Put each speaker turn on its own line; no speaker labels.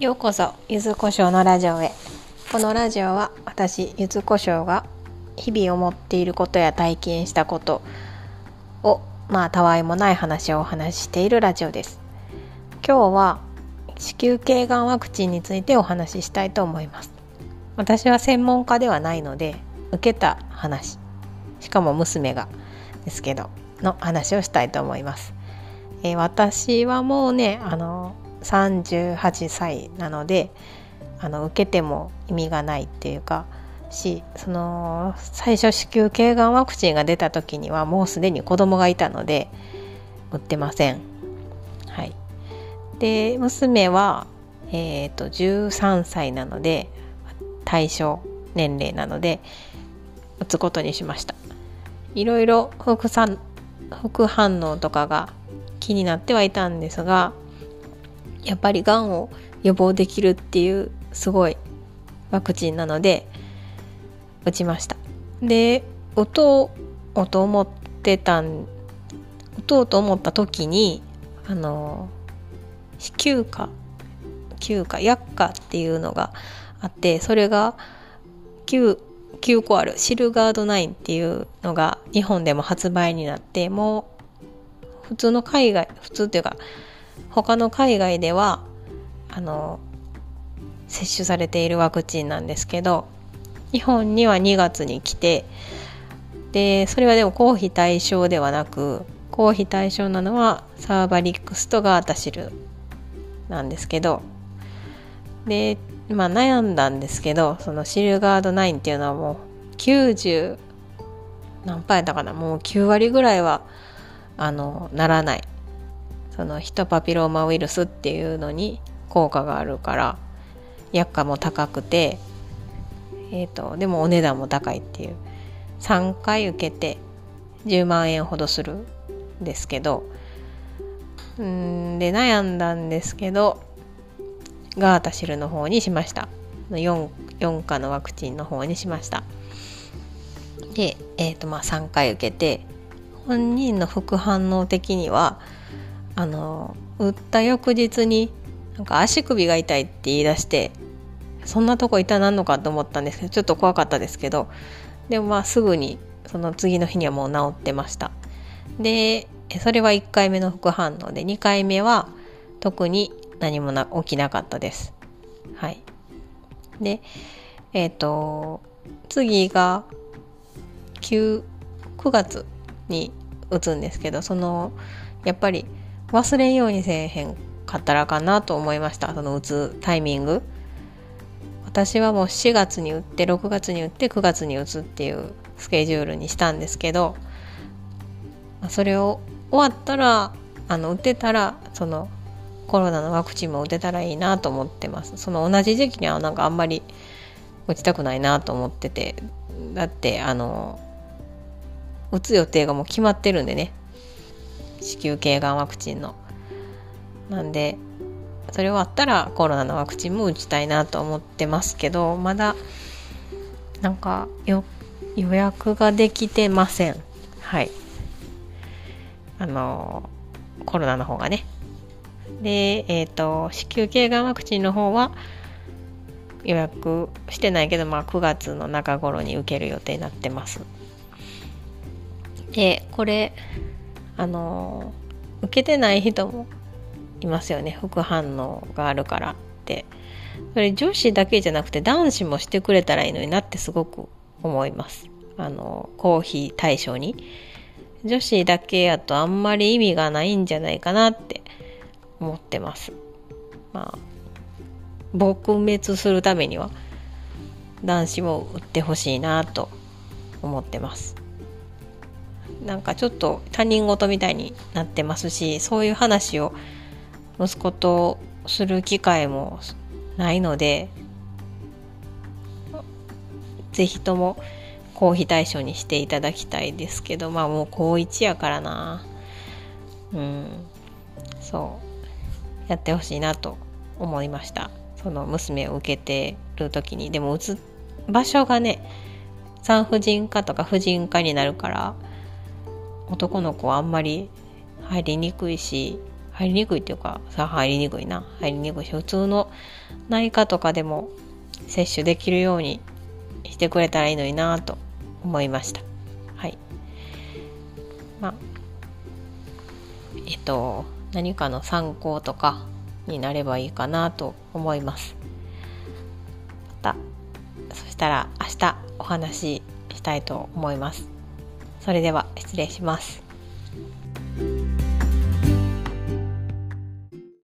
ようこそゆずこしょうのラジオへ。このラジオは私ゆずこしょうが日々思っていることや体験したことをまあたわいもない話をお話ししているラジオです。今日は子宮頸がんワクチンについてお話ししたいと思います。私は専門家ではないので受けた話しかも娘がですけどの話をしたいと思います、えー、私はもうねあの38歳なのであの受けても意味がないっていうかしその最初子宮頸がんワクチンが出た時にはもうすでに子供がいたので打ってません。はい、で娘は、えーと、13歳なので対象年齢なので打つことにしました。いろいろ副副反応とかが気になってはいたんですがやっぱりがんを予防できるっていうすごいワクチンなので打ちました。で打とうと思ってたん打とうと思った時にあの子宮科休暇薬価っていうのがあってそれが 9, 9個あるシルガード9っていうのが日本でも発売になってもう普通の海外普通っていうか他の海外ではあの接種されているワクチンなんですけど日本には2月に来てでそれはでも公費対象ではなく公費対象なのはサーバリックスとガータシルなんですけどでまあ悩んだんですけどそのシルガード9っていうのはもう90何パーやったかなもう9割ぐらいはあのならない。そのヒトパピローマウイルスっていうのに効果があるから薬価も高くて、えーと、でもお値段も高いっていう。3回受けて10万円ほどするんですけどうんで悩んだんですけどガータシルの方にしました。4, 4価のワクチンの方にしました。で、えーとまあ、3回受けて本人の副反応的には打った翌日になんか足首が痛いって言い出してそんなとこ痛なんのかと思ったんですけどちょっと怖かったですけどでもまあすぐにその次の日にはもう治ってました。でそれは1回目の副反応で2回目は特に何もな起きなかったです。はい。でえっ、ー、と次が 9, 9月に打つんですけどそのやっぱり忘れんようにせえへんかったらかなと思いました。その打つタイミング。私はもう4月に打って6月に打って9月に打つっていうスケジュールにしたんですけどそれを終わったらあの打てたらそのコロナのワクチンも打てたらいいなと思ってます。その同じ時期にはなんかあんまり打ちたくないなと思ってて。だってあの打つ予定がもう決まってるんでね。子宮頸がんワクチンの。なんでそれ終わったらコロナのワクチンも打ちたいなと思ってますけどまだなんか予約ができてません。はい。あのコロナの方がね。でえっ、ー、と子宮頸がんワクチンの方は予約してないけど、まあ、9月の中頃に受ける予定になってます。でこれあの受けてない人もいますよね。副反応があるからって。それ女子だけじゃなくて男子もしてくれたらいいのになってすごく思います。あのコーヒー対象に。女子だけやとあんまり意味がないんじゃないかなって思ってます。まあ撲滅するためには男子も打ってほしいなと思ってます。なんかちょっと他人事みたいになってますしそういう話を息子とする機会もないので是非とも公費対象にしていただきたいですけどまあもう高1やからな。うん。そう。やってほしいなと思いました。その娘を受けてる時に。でも打つ場所がね産婦人科とか婦人科になるから男の子はあんまり入りにくいし入りにくいっていうかさ入りにくいな入りにくいし普通の内科とかでも接種できるようにしてくれたらいいのになと思いました。はい。まあえっと何かの参考とかになればいいかなと思います。またそしたら明日お話ししたいと思います。それでは失礼します。